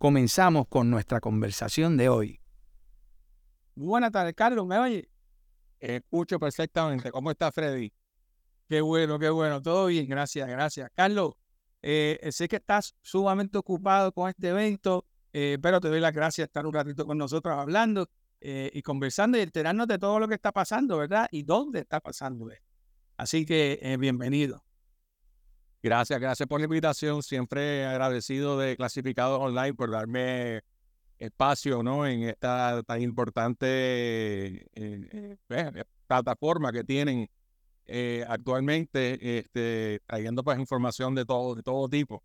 comenzamos con nuestra conversación de hoy. Buenas tardes, Carlos, ¿me oye? Escucho perfectamente. ¿Cómo está Freddy? Qué bueno, qué bueno. Todo bien, gracias, gracias. Carlos, eh, sé que estás sumamente ocupado con este evento, eh, pero te doy las gracias por estar un ratito con nosotros hablando eh, y conversando y enterarnos de todo lo que está pasando, ¿verdad? Y dónde está pasando. Así que bienvenido. Gracias, gracias por la invitación. Siempre agradecido de Clasificados Online por darme espacio ¿no? en esta tan importante eh, eh, eh, plataforma que tienen actualmente, este, trayendo pues información de todo, de todo tipo.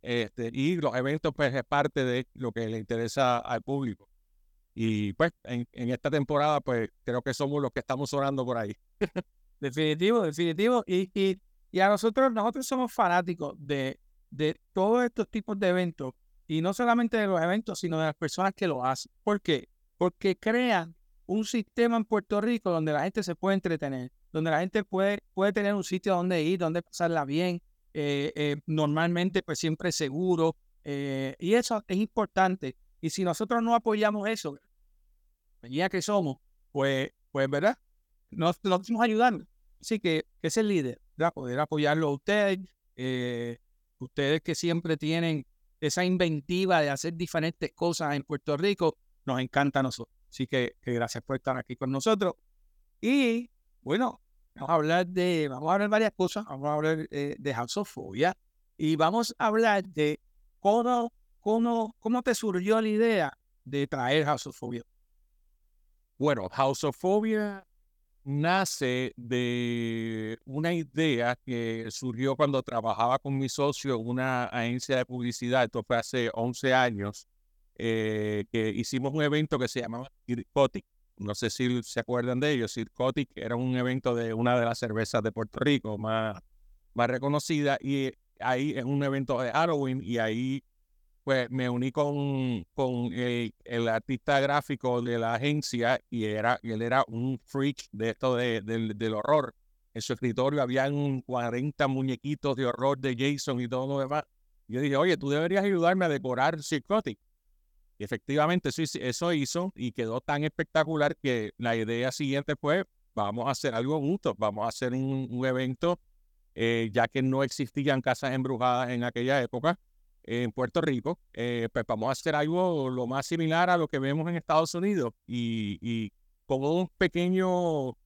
Este, y los eventos pues es parte de lo que le interesa al público. Y pues en, esta temporada pues creo que somos los que estamos orando por ahí. definitivo, definitivo. Y, y y a nosotros, nosotros somos fanáticos de, de todos estos tipos de eventos, y no solamente de los eventos, sino de las personas que lo hacen. ¿Por qué? Porque crean un sistema en Puerto Rico donde la gente se puede entretener, donde la gente puede, puede tener un sitio donde ir, donde pasarla bien, eh, eh, normalmente pues siempre seguro, eh, y eso es importante. Y si nosotros no apoyamos eso, ya que somos, pues, pues ¿verdad? Nos, nos estamos ayudando. Así que, que es el líder poder apoyarlo a ustedes, eh, ustedes que siempre tienen esa inventiva de hacer diferentes cosas en Puerto Rico, nos encanta a nosotros. Así que, gracias por estar aquí con nosotros. Y bueno, vamos a hablar de, vamos a hablar varias cosas, vamos a hablar eh, de Hausofobia y vamos a hablar de cómo, cómo, cómo te surgió la idea de traer Hausofobia. Bueno, Hausofobia nace de una idea que surgió cuando trabajaba con mi socio en una agencia de publicidad, esto fue hace 11 años, eh, que hicimos un evento que se llamaba Circotic. No sé si se acuerdan de ellos. Circotic era un evento de una de las cervezas de Puerto Rico más, más reconocida y ahí es un evento de Halloween y ahí pues me uní con, con el, artista gráfico de la agencia y, era, él era un freak de esto de, del horror. En su escritorio habían 40 muñequitos de horror de Jason y todo lo demás. Yo dije, oye, tú deberías ayudarme a decorar Psychotic. Y efectivamente eso, eso hizo y quedó tan espectacular que la idea siguiente fue, vamos a hacer algo juntos, vamos a hacer un, evento, eh, ya que no existían casas embrujadas en aquella época en Puerto Rico, eh, pues vamos a hacer algo lo más similar a lo que vemos en Estados Unidos y, y con un pequeño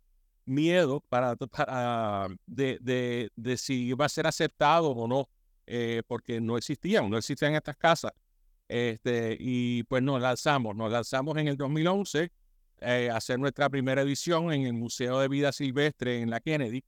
miedo para, de, de, de, si iba a ser aceptado o no, eh, porque no existían, no existían estas casas. Este, y pues nos lanzamos, nos lanzamos en el 2011 eh, a hacer nuestra primera edición en el Museo de Vida Silvestre en la Kennedy.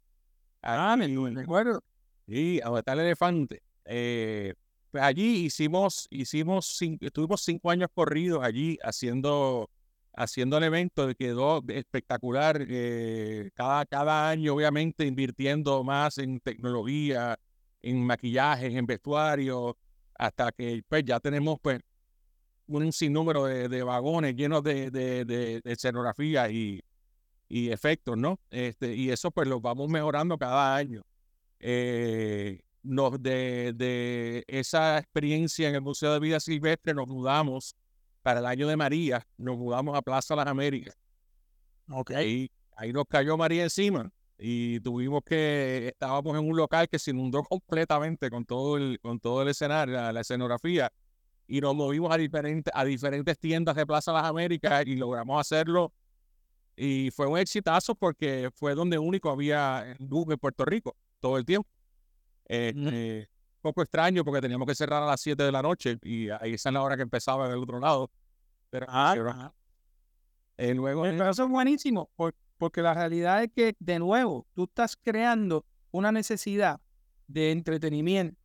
Ah, me acuerdo. Y a está el elefante. Eh, pues allí hicimos, hicimos, estuvimos cinco años corridos allí haciendo, haciendo el evento, quedó espectacular. Eh, cada, cada año, obviamente, invirtiendo más en tecnología, en maquillajes, en vestuario, hasta que pues ya tenemos pues un sinnúmero de, de vagones llenos de, de, de, escenografía y, y efectos, ¿no? Este, y eso pues lo vamos mejorando cada año. Eh, nos, de, de, esa experiencia en el Museo de Vida Silvestre nos mudamos para el año de María, nos mudamos a Plaza Las Américas. Ok. Y ahí nos cayó María encima y tuvimos que, estábamos en un local que se inundó completamente con todo el, con todo el escenario, la, escenografía, y nos movimos a diferentes, a diferentes tiendas de Plaza Las Américas y logramos hacerlo. Y fue un exitazo porque fue donde único había luz en Puerto Rico todo el tiempo. Eh, poco extraño porque teníamos que cerrar a las 7 de la noche y ahí esa es la hora que empezaba del otro lado. Pero, ah, eh, luego, eso es buenísimo porque la realidad es que, de nuevo, tú estás creando una necesidad de entretenimiento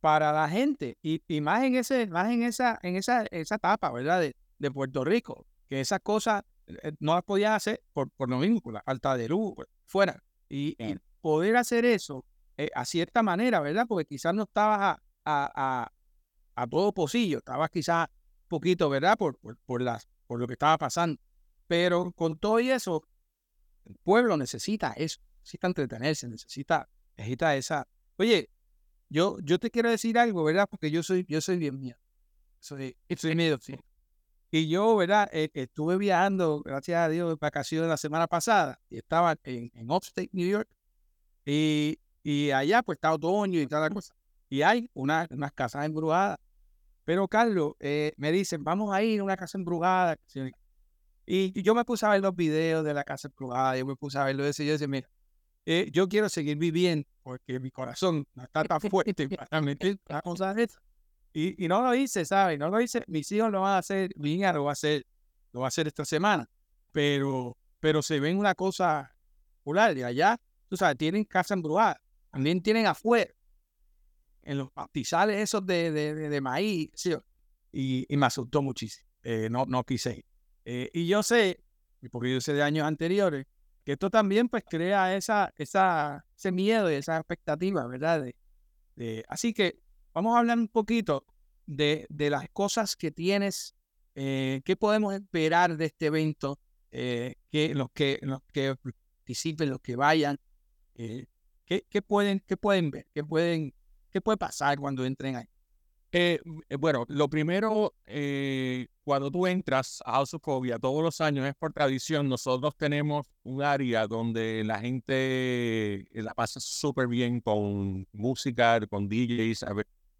para la gente y, y más en ese más en esa en esa esa etapa verdad de, de Puerto Rico que esas cosas eh, no las podían hacer por, por lo mismo, por la falta de luz, fuera. Y, poder hacer eso eh, a cierta manera, ¿verdad? Porque quizás no estabas a, a, a, a todo pocillo, estabas quizás poquito, ¿verdad? Por, por, por, las, por lo que estaba pasando. Pero con todo y eso, el pueblo necesita eso, necesita entretenerse, necesita, necesita esa. Oye, yo, yo te quiero decir algo, ¿verdad? Porque yo soy, yo soy bien mío. Soy, soy miedo, sí. Y yo, ¿verdad? Eh, estuve viajando, gracias a Dios, vacaciones la semana pasada. Y estaba en, en Upstate, New York. Y, y allá, pues, está otoño y toda la cosa. Y hay una, unas casas embrujadas. Pero, Carlos, eh, me dicen, vamos a ir a una casa embrujada. Y yo me puse a ver los videos de la casa embrujada. Yo me puse a verlo eso. Y yo decía, mira, eh, yo quiero seguir viviendo porque mi corazón no está tan fuerte para meter cosas de y, y, no lo hice, ¿sabes? No lo hice. Mis hijos lo van a hacer, mi hija lo va a hacer, lo va a hacer esta semana. Pero, pero se ven una cosa popular de allá. Tú sabes, tienen casa embrujada. También tienen afuera, en los pastizales esos de, de, de, maíz. Y, y, me asustó muchísimo. Eh, no, no quise. Eh, y yo sé, porque yo sé de años anteriores, que esto también pues crea esa, esa, ese miedo y esa expectativa, ¿verdad? De, así que vamos a hablar un poquito de, de las cosas que tienes, eh, qué podemos esperar de este evento, eh, que los que los que participen, los que vayan, eh, ¿qué, qué, pueden, qué pueden ver, qué pueden, qué puede pasar cuando entren ahí. Eh, bueno, lo primero, eh, cuando tú entras a House of todos los años es por tradición, nosotros tenemos un área donde la gente la pasa súper bien con música, con DJs.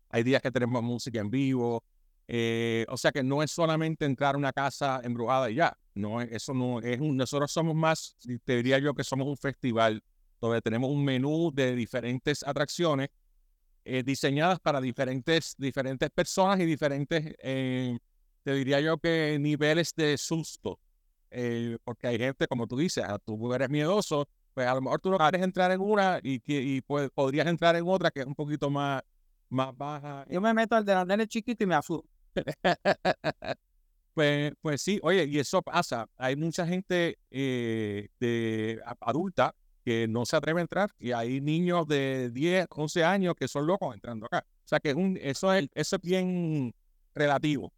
hay días que tenemos música en vivo. Eh, o sea que no es solamente entrar a una casa embrujada y ya. No, eso no es nosotros somos más, te diría yo que somos un festival donde tenemos un menú de diferentes atracciones eh, diseñadas para diferentes, diferentes personas y diferentes, eh, te diría yo que niveles de susto. Eh, porque hay gente, como tú dices, ah, tú eres miedoso, pues a lo mejor tú no quieres entrar en una y, y pues, podrías entrar en otra que es un poquito más, más baja. Yo me meto al de la chiquito y me asusto. pues, pues sí, oye, y eso pasa. Hay mucha gente de adulta que no se atreve a entrar y hay niños de 10, 11 años que son locos entrando acá. O sea que un, eso, es, eso es bien relativo.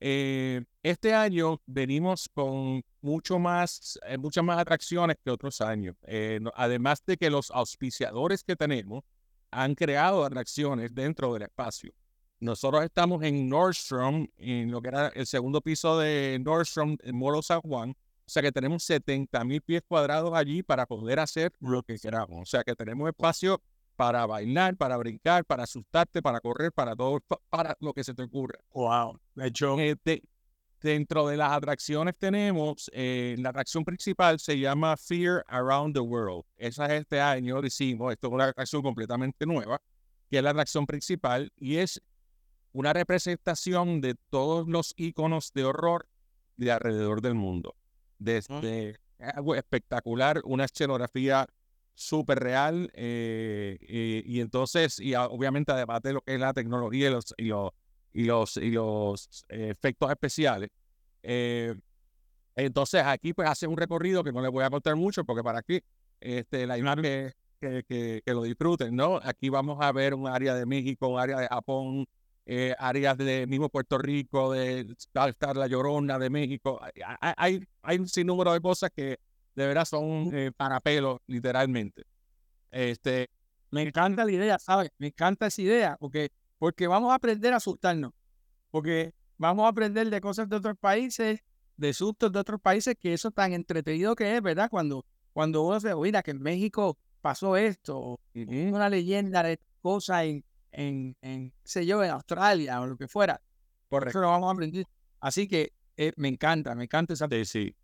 Eh, este año venimos con mucho más, eh, muchas más atracciones que otros años. Eh, además de que los auspiciadores que tenemos han creado atracciones dentro del espacio. Nosotros estamos en Nordstrom, en lo que era el segundo piso de Nordstrom en Moro San Juan, o sea que tenemos 70 mil pies cuadrados allí para poder hacer lo que queramos. O sea que tenemos espacio para bailar, para brincar, para asustarte, para correr, para todo, para lo que se te ocurra. Wow. De hecho, eh, dentro de las atracciones tenemos, eh, la atracción principal se llama Fear Around the World. Esa es este año, decimos, esto es una atracción completamente nueva, que es la atracción principal y es una representación de todos los iconos de horror de alrededor del mundo desde algo espectacular, una escenografía súper real eh, y, entonces, y obviamente además de lo que es la tecnología y los, y los, y los, y los efectos especiales. Eh, entonces aquí pues hace un recorrido que no les voy a contar mucho porque para aquí este, la imagen que, que, que, lo disfruten, ¿no? Aquí vamos a ver un área de México, un área de Japón, eh, áreas de mismo Puerto Rico, de estar la Llorona de México. Hay, hay un sinnúmero de cosas que de verdad son eh, para pelo, literalmente. Este, me encanta la idea, ¿sabes? Me encanta esa idea, porque, porque vamos a aprender a asustarnos, porque vamos a aprender de cosas de otros países, de sustos de otros países, que eso tan entretenido que es, ¿verdad? Cuando, cuando uno se oiga que en México pasó esto, una leyenda de cosas en, en, en, sé yo, en Australia o lo que fuera. Por eso lo vamos a aprender. Así que eh, me encanta, me encanta esa. Sí, sí.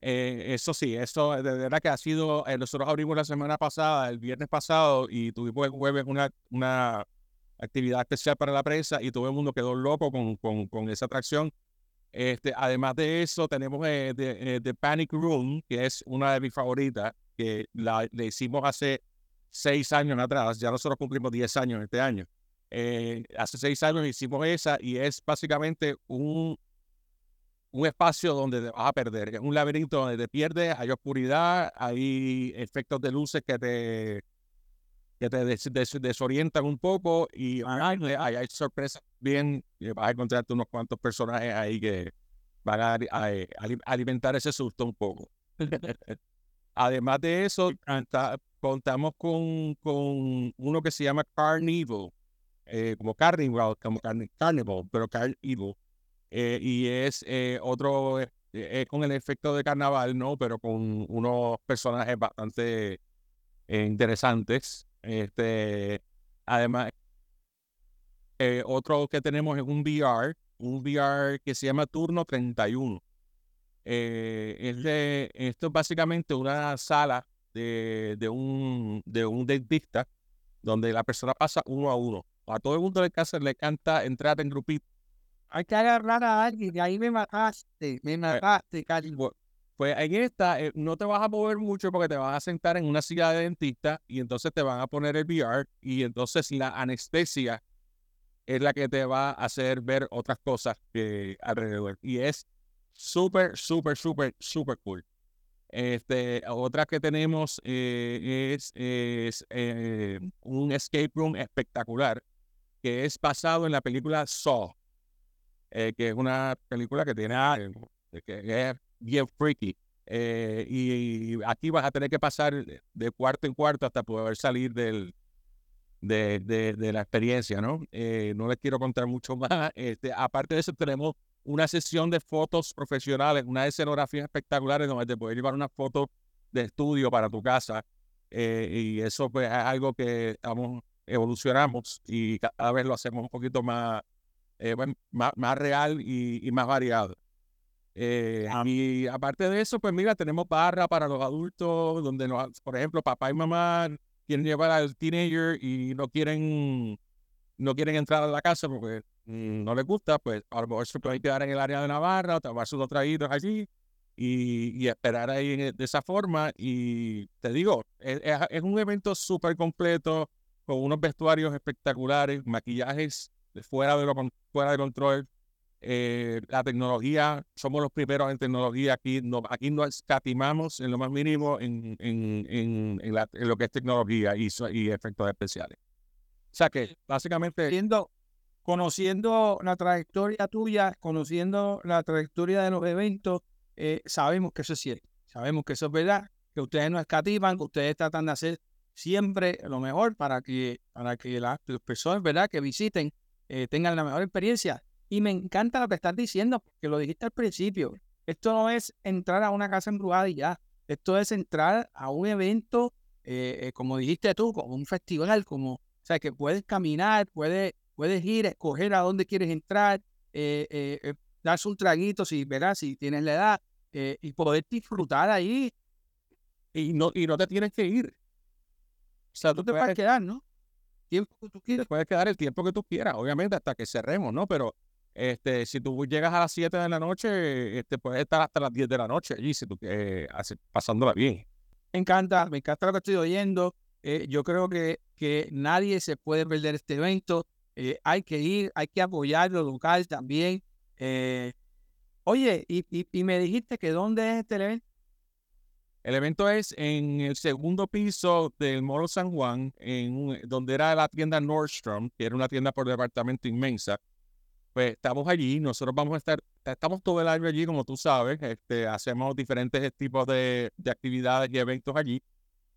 Eh, eso sí, eso de verdad que ha sido. Eh, nosotros abrimos la semana pasada, el viernes pasado, y tuvimos el jueves una, una actividad especial para la prensa y todo el mundo quedó loco con, con, con esa atracción. Este, además de eso, tenemos The Panic Room, que es una de mis favoritas, que la, le hicimos hace seis años atrás, ya nosotros cumplimos diez años este año. Eh, hace seis años hicimos esa y es básicamente un, un espacio donde te vas a perder. Es un laberinto donde te pierdes, hay oscuridad, hay efectos de luces que te, que te desorientan un poco y hay, hay, sorpresas bien. Vas a encontrarte unos cuantos personajes ahí que van a, alimentar ese susto un poco. Además de eso, contamos con, con uno que se llama Carnival, eh, como Carnival, como Carnival, pero Carnival. Eh, y es eh, otro, es con el efecto de carnaval, ¿no? Pero con unos personajes bastante interesantes. Este, además, otro que tenemos es un VR, un VR que se llama Turno 31. Eh, esto es básicamente una sala de, de, un, de un dentista donde la persona pasa uno a uno. A todo el mundo le, casa, le canta entrar en grupito. Hay que agarrar a alguien, y ahí me mataste, me eh, mataste, Pues, pues en esta eh, no te vas a mover mucho porque te vas a sentar en una silla de dentista y entonces te van a poner el VR y entonces la anestesia es la que te va a hacer ver otras cosas que alrededor. Y es súper, súper, súper, súper cool. Este, otra que tenemos eh, es, eh, un escape room espectacular que es basado en la película Saw, eh, que es una película que tiene que es bien freaky. y, aquí vas a tener que pasar de cuarto en cuarto hasta poder salir del, de, de, la experiencia, ¿no? no les quiero contar mucho más. Este, aparte de eso, tenemos una sesión de fotos profesionales, una escenografía espectaculares donde te puedes llevar una foto de estudio para tu casa. Eh, y eso pues, es algo que estamos, evolucionamos y cada vez lo hacemos un poquito más, eh, más, más, real y, más variado. Eh, y aparte de eso, pues mira, tenemos barra para los adultos, donde, por ejemplo, papá y mamá quieren llevar al teenager y no quieren, no quieren entrar a la casa porque no les gusta, pues a lo mejor se pueden quedar en el área de Navarra o tomar sus traídos allí y, esperar ahí de esa forma. Y te digo, es, es un evento súper completo, con unos vestuarios espectaculares, maquillajes de fuera de, lo, fuera de control. Eh, la tecnología, somos los primeros en tecnología aquí, no, aquí no escatimamos en lo más mínimo en, en, en, en lo que es tecnología y, y efectos especiales. O sea que básicamente... Viendo, conociendo la trayectoria tuya, conociendo la trayectoria de los eventos, eh, sabemos que eso es cierto, sabemos que eso es verdad, que ustedes no escativan, que ustedes tratan de hacer siempre lo mejor para que, para que las, personas ¿verdad? que visiten eh, tengan la mejor experiencia. Y me encanta lo que estás diciendo, porque lo dijiste al principio. Esto no es entrar a una casa embrujada y ya. Esto es entrar a un evento, eh, como dijiste tú, como un festival, como, o sea, que puedes caminar, puedes Puedes ir, escoger a dónde quieres entrar, eh, eh, eh, darse un traguito si, verás si tienes la edad y poder disfrutar ahí. Y no, y no te tienes que ir. O sea, tú te puedes quedar, ¿no? Tiempo que tú quieres. puedes quedar el tiempo que tú quieras, obviamente, hasta que cerremos, ¿no? Pero este, si tú llegas a las 7 de la noche, este, puedes estar hasta las 10 de la noche allí, si tú, eh, pasándola bien. Me encanta, me encanta lo que estoy oyendo. yo creo que, que nadie se puede perder este evento. Eh, hay que ir, hay que apoyar lo local también. Eh, oye, y, me dijiste que dónde es este evento. El evento es en el segundo piso del Moro San Juan, en donde era la tienda Nordstrom, que era una tienda por departamento inmensa. Pues estamos allí, nosotros vamos a estar, estamos todo el año allí, como tú sabes, este, hacemos diferentes tipos de, actividades y eventos allí.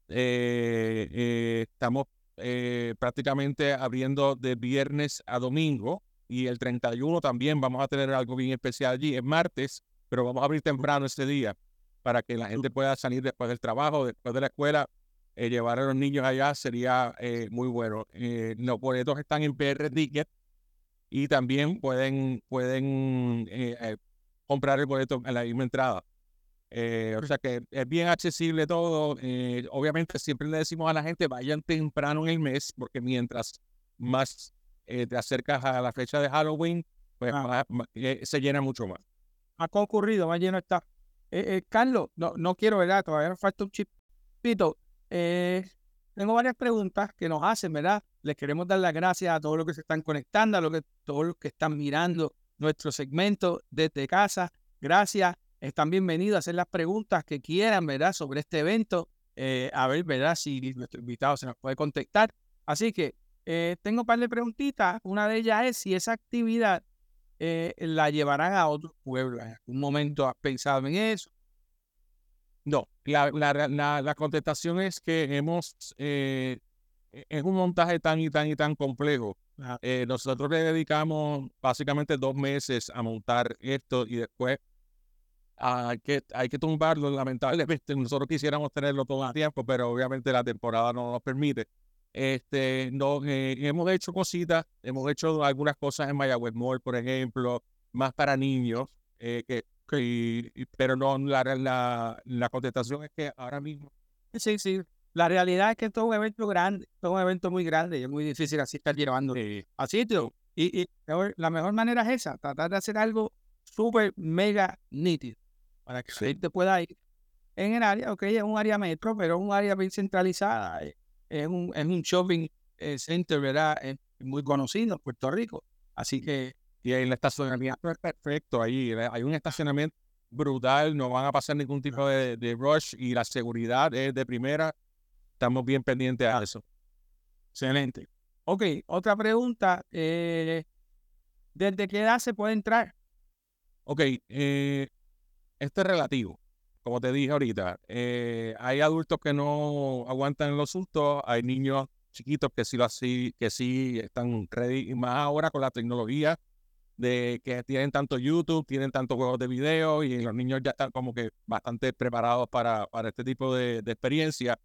Eh, estamos eh, prácticamente abriendo de viernes a domingo y el 31 también vamos a tener algo bien especial allí. Es martes, pero vamos a abrir temprano ese día para que la gente pueda salir después del trabajo, después de la escuela, eh, llevar a los niños allá sería eh, muy bueno. los boletos están en PR Ticket y también pueden, pueden comprar el boleto en la misma entrada. Eh, o sea que es bien accesible todo. Eh, obviamente siempre le decimos a la gente vayan temprano en el mes porque mientras más eh, te acercas a la fecha de Halloween, pues ah. se llena mucho más. Ha concurrido, más lleno está. Carlos, no, no quiero, ¿verdad? Todavía nos falta un chipito. tengo varias preguntas que nos hacen, ¿verdad? Les queremos dar las gracias a todos los que se están conectando, a los que, todos los que están mirando nuestro segmento desde casa. gracias. Están bienvenidos a hacer las preguntas que quieran, ¿verdad? Sobre este evento. Eh, a ver, ¿verdad? Si nuestro invitado se nos puede contestar. Así que eh, tengo un par de preguntitas. Una de ellas es si esa actividad eh, la llevarán a otros pueblos. ¿En algún momento has pensado en eso? No, la, la, la, contestación es que hemos, eh, es un montaje tan y tan y tan complejo. Nosotros le dedicamos básicamente dos meses a montar esto y después hay que, hay que tumbarlo. Lamentablemente, nosotros quisiéramos tenerlo todo el tiempo, pero obviamente la temporada no nos permite. Este, no, eh, hemos hecho cositas, hemos hecho algunas cosas en Mayagüez Mall, por ejemplo, más para niños, que pero no, la, la, la contestación es que ahora mismo. Sí, sí. La realidad es que esto es un evento grande, esto es un evento muy grande y es muy difícil así estar llevando a sitio. Y, y, la mejor manera es esa, tratar de hacer algo súper mega nítido para que la gente pueda ir en el área, ok, es un área metro, pero es un área bien centralizada, eh, es un, es un shopping eh, center, ¿verdad? Es muy conocido en Puerto Rico. Así que y el estacionamiento es perfecto ahí. Hay un estacionamiento brutal, no van a pasar ningún tipo de, rush y la seguridad es de primera. Estamos bien pendientes a eso. Excelente. Ok, otra pregunta. Eh, ¿Desde qué edad se puede entrar? Ok, eh, esto es relativo. Como te dije ahorita, eh, hay adultos que no aguantan los sustos, hay niños chiquitos que sí, lo así, que sí están ready, y más ahora con la tecnología de que tienen tanto YouTube, tienen tantos juegos de video y los niños ya están como que bastante preparados para, para este tipo de, experiencia.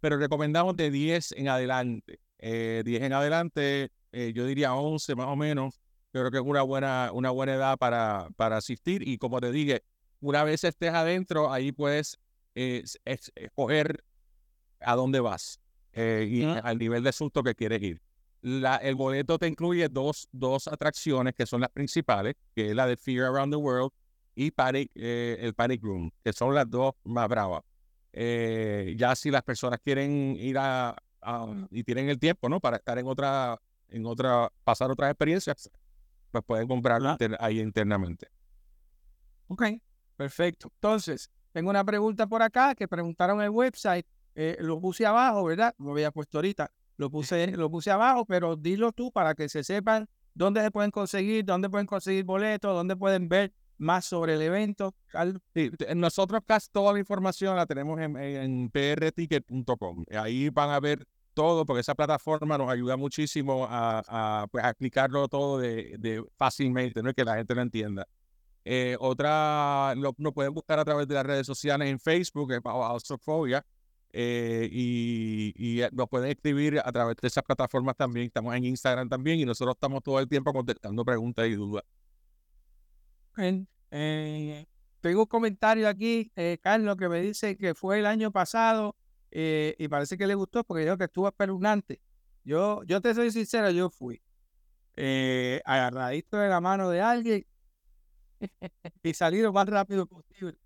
Pero recomendamos de 10 en adelante. Eh, 10 en adelante, eh, yo diría 11 más o menos. Yo creo que es una buena, una buena edad para, para asistir. Y como te dije, una vez estés adentro, ahí puedes eh, escoger a dónde vas eh, y al nivel de susto que quieres ir el boleto te incluye dos, dos atracciones que son las principales, que es la de Fear Around the World y Panic, eh, el Panic Room, que son las dos más bravas. Ya si las personas quieren ir a, y tienen el tiempo, ¿no? Para estar en otra, en otra, pasar otras experiencias, pues pueden comprarla ahí internamente. Ok, perfecto. Entonces, tengo una pregunta por acá que preguntaron en el website. Eh, lo puse abajo, ¿verdad? Lo había puesto ahorita. Lo puse, lo puse abajo, pero dilo tú para que se sepan dónde se pueden conseguir, dónde pueden conseguir boletos, dónde pueden ver más sobre el evento. nosotros casi toda la información la tenemos en, en prticket.com. Ahí van a ver todo, porque esa plataforma nos ayuda muchísimo a, a, pues, explicarlo todo de, de, fácilmente, ¿no? que la gente lo entienda. Eh, otra, lo, pueden buscar a través de las redes sociales en Facebook, bajo eh, y, y, eh, nos pueden escribir a través de esas plataformas también. Estamos en Instagram también y nosotros estamos todo el tiempo contestando preguntas y dudas. Eh, tengo un comentario aquí, Carlos, que me dice que fue el año pasado y parece que le gustó porque dijo que estuvo espeluznante. Yo, yo te soy sincero, yo fui agarradito de la mano de alguien y salí lo más rápido posible.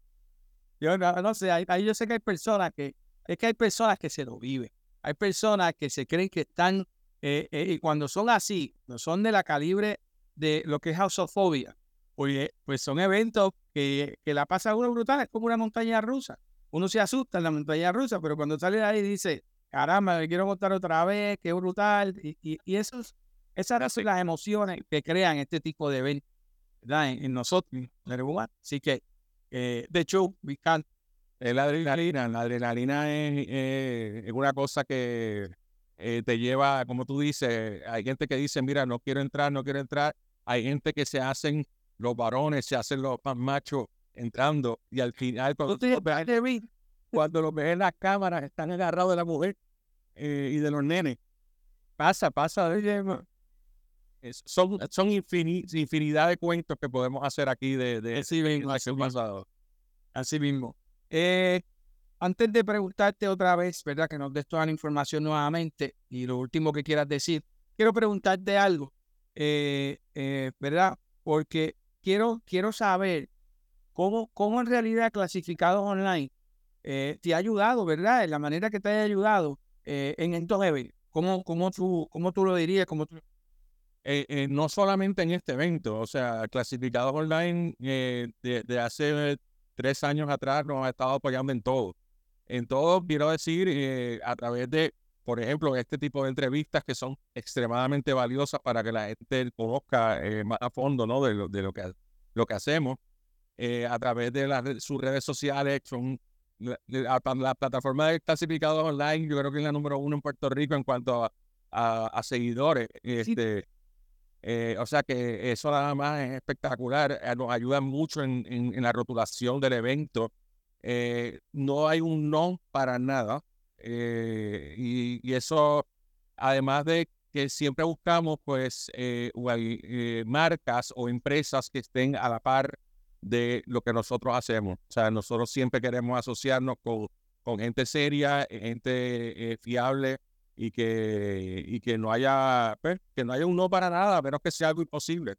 Yo no, sé, ahí yo sé que hay personas que es que hay personas que se lo viven. Hay personas que se creen que están, eh, eh, y cuando son así, no son de la calibre de lo que es hausofobia, pues, pues son eventos que, que la pasa uno brutal, es como una montaña rusa. Uno se asusta en la montaña rusa, pero cuando sale de ahí dice, caramba, me quiero montar otra vez, qué brutal. Y, y, y esos, esas son las emociones que crean este tipo de eventos En, nosotros, en el Así que, eh, de hecho, we can't es la adrenalina. La adrenalina es, es una cosa que eh, te lleva, como tú dices, hay gente que dice, mira, no quiero entrar, no quiero entrar. Hay gente que se hacen, los varones se hacen los más machos entrando y al final cuando, cuando los ves en las cámaras están agarrados de la mujer eh, y de los nenes. Pasa, pasa. Son son infinidad de cuentos que podemos hacer aquí de, de así mismo, pasado. Así mismo. Eh, antes de preguntarte otra vez, ¿verdad? Que nos des toda la información nuevamente y lo último que quieras decir, quiero preguntarte algo, eh, eh, ¿verdad? Porque quiero, quiero saber cómo, cómo en realidad Clasificados Online te ha ayudado, ¿verdad? En la manera que te haya ayudado en estos eventos. ¿Cómo, cómo, tú, ¿Cómo tú lo dirías? ¿Cómo tú... eh, eh, no solamente en este evento, o sea, Clasificados Online desde de hace tres años atrás nos ha estado apoyando en todo. En todo, quiero decir, a través de, por ejemplo, este tipo de entrevistas que son extremadamente valiosas para que la gente conozca más a fondo ¿no? de, lo, de lo, que, lo que hacemos. a través de las, sus redes sociales, son la, plataforma de clasificados online, yo creo que es la número uno en Puerto Rico en cuanto a, seguidores. Este, eh, o sea que eso nada más es espectacular, eh, nos ayuda mucho en, en, la rotulación del evento. Eh, no hay un no para nada. Y, y, eso, además de que siempre buscamos pues marcas o empresas que estén a la par de lo que nosotros hacemos. O sea, nosotros siempre queremos asociarnos con, con gente seria, gente fiable y que, y que no haya, pues, que no haya un no para nada, a menos que sea algo imposible.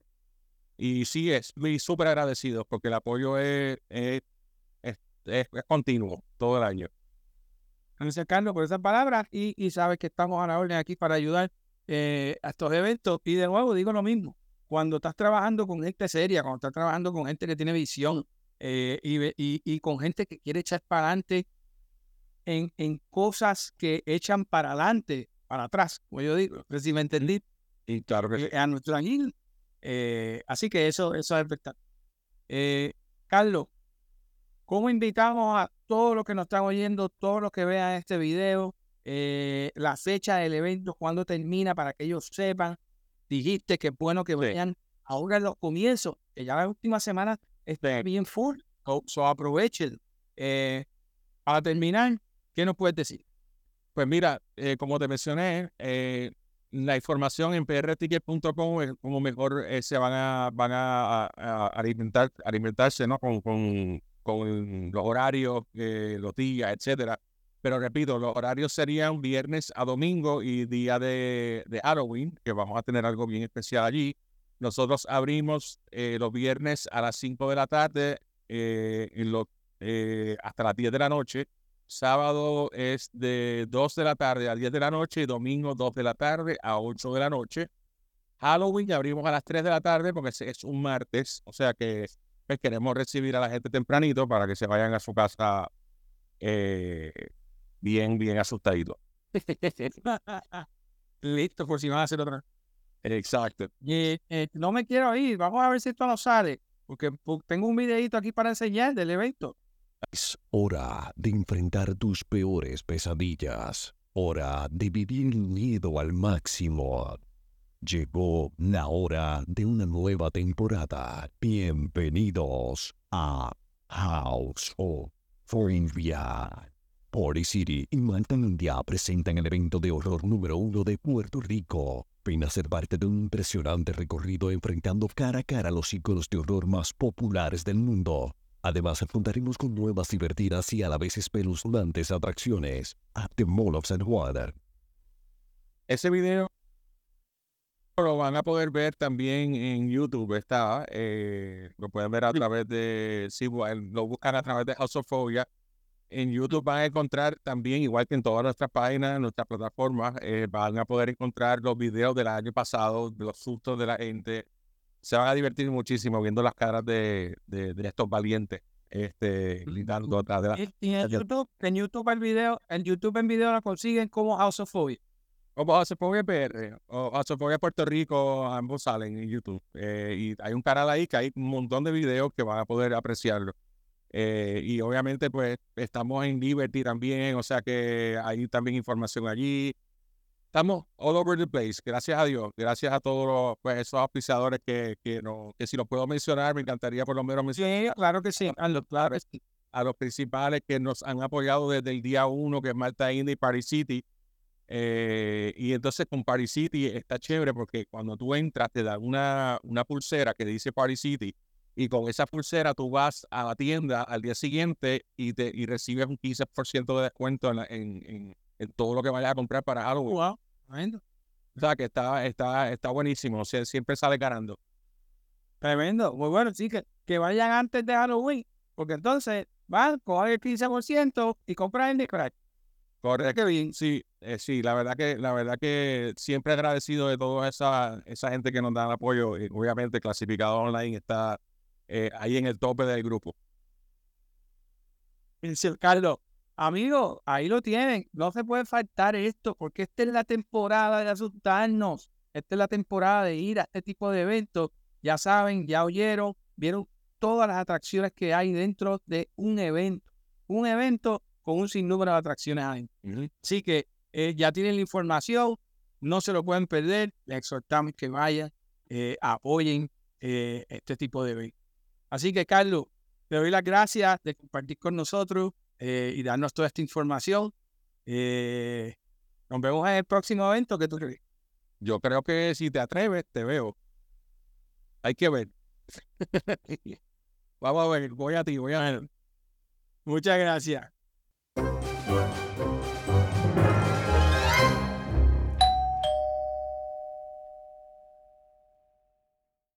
Y sí, es, estoy súper agradecido porque el apoyo es, es, es, continuo todo el año. Gracias, Carlos, por esas palabras y, y sabes que estamos a la orden aquí para ayudar eh, a estos eventos. Y de nuevo digo lo mismo, cuando estás trabajando con gente seria, cuando estás trabajando con gente que tiene visión eh, y, y, y, con gente que quiere echar para adelante en, en cosas que echan para adelante, para atrás, como yo digo, si me entendí. Y claro que eh, A nuestro eh, así que eso, eso es espectacular. Eh, Carlos, ¿cómo invitamos a todos los que nos están oyendo, todos los que vean este video, la fecha del evento, cuándo termina, para que ellos sepan? Dijiste que es bueno que vayan ahora en los comienzos, que ya la última semana está bien full, so, aprovechen. para terminar, ¿Qué nos puedes decir? Pues mira, eh, como te mencioné, eh, la información en prticket.com es como mejor eh, se van a, van a, alimentar, alimentarse ¿no? con, con, con los horarios, los días, etcétera. Pero repito, los horarios serían viernes a domingo y día de, de Halloween, que vamos a tener algo bien especial allí. Nosotros abrimos los viernes a las 5 de la tarde hasta las 10 de la noche Sábado es de 2 de la tarde a 10 de la noche y domingo 2 de la tarde a 8 de la noche. Halloween abrimos a las 3 de la tarde porque es un martes, o sea que pues, queremos recibir a la gente tempranito para que se vayan a su casa eh, bien, bien asustaditos. Listo, por si van a hacer otra. Exacto. Y, eh, no me quiero ir, vamos a ver si esto nos sale, porque tengo un videito aquí para enseñar del evento. Es hora de enfrentar tus peores pesadillas. Hora de vivir el miedo al máximo. Llegó la hora de una nueva temporada. Bienvenidos a House of India. Party City y Malta India presentan el evento de horror número uno de Puerto Rico. Ven a ser parte de un impresionante recorrido enfrentando cara a cara los iconos de horror más populares del mundo. Además, contaremos con nuevas divertidas y a la vez espeluznantes atracciones at the Mall of San Juan. Ese video lo van a poder ver también en YouTube, está, eh, lo pueden ver a través de, si lo buscan a través de House of Phobia. En YouTube van a encontrar también, igual que en todas nuestras páginas, nuestras plataformas, eh, van a poder encontrar los videos del año pasado, los sustos de la gente, se van a divertir muchísimo viendo las caras de, de, estos valientes este, gritando atrás de la... en YouTube, en YouTube el video, en YouTube en video la consiguen como House of Phobia. Como House of Phobia PR o House of Phobia Puerto Rico, ambos salen en YouTube. Eh, y hay un canal ahí que hay un montón de videos que van a poder apreciarlo. Eh, y obviamente pues estamos en Liberty también, o sea que hay también información allí estamos all over the place, gracias a Dios, gracias a todos pues, esos auspiciadores que, que, no, que si los puedo mencionar, me encantaría por lo menos mencionar. Sí, claro que sí, a los, claro, a los principales que nos han apoyado desde el día uno, que es Malta Indy y Party City. Eh, y entonces con Party City está chévere porque cuando tú entras te dan una, una pulsera que dice Party City y con esa pulsera tú vas a la tienda al día siguiente y, te, y recibes un 15% de descuento en, en en todo lo que vayas a comprar para Halloween. Wow. O sea, que está, está, está buenísimo. O sea, siempre sale ganando. Tremendo. Muy bueno. Sí, que, que vayan antes de Halloween. Porque entonces van, coger el 15% y comprar el crack. Correcto. bien. Sí, eh, sí, la verdad que, la verdad que siempre agradecido de toda esa, esa gente que nos da apoyo. Y obviamente, clasificado online está eh, ahí en el tope del grupo. Carlos, amigo, ahí lo tienen. No se puede faltar esto, porque esta es la temporada de asustarnos. Esta es la temporada de ir a este tipo de eventos. Ya saben, ya oyeron, vieron todas las atracciones que hay dentro de un evento. Un evento con un sinnúmero de atracciones adentro. Así que eh, ya tienen la información, no se lo pueden perder. Les exhortamos que vayan, eh, apoyen eh, este tipo de eventos. Así que, Carlos, te doy las gracias de compartir con nosotros y darnos toda esta información. nos vemos en el próximo evento. ¿Qué tú crees? Yo creo que si te atreves, te veo. Hay que ver. Vamos a ver, voy a ti, voy a ver. Muchas gracias.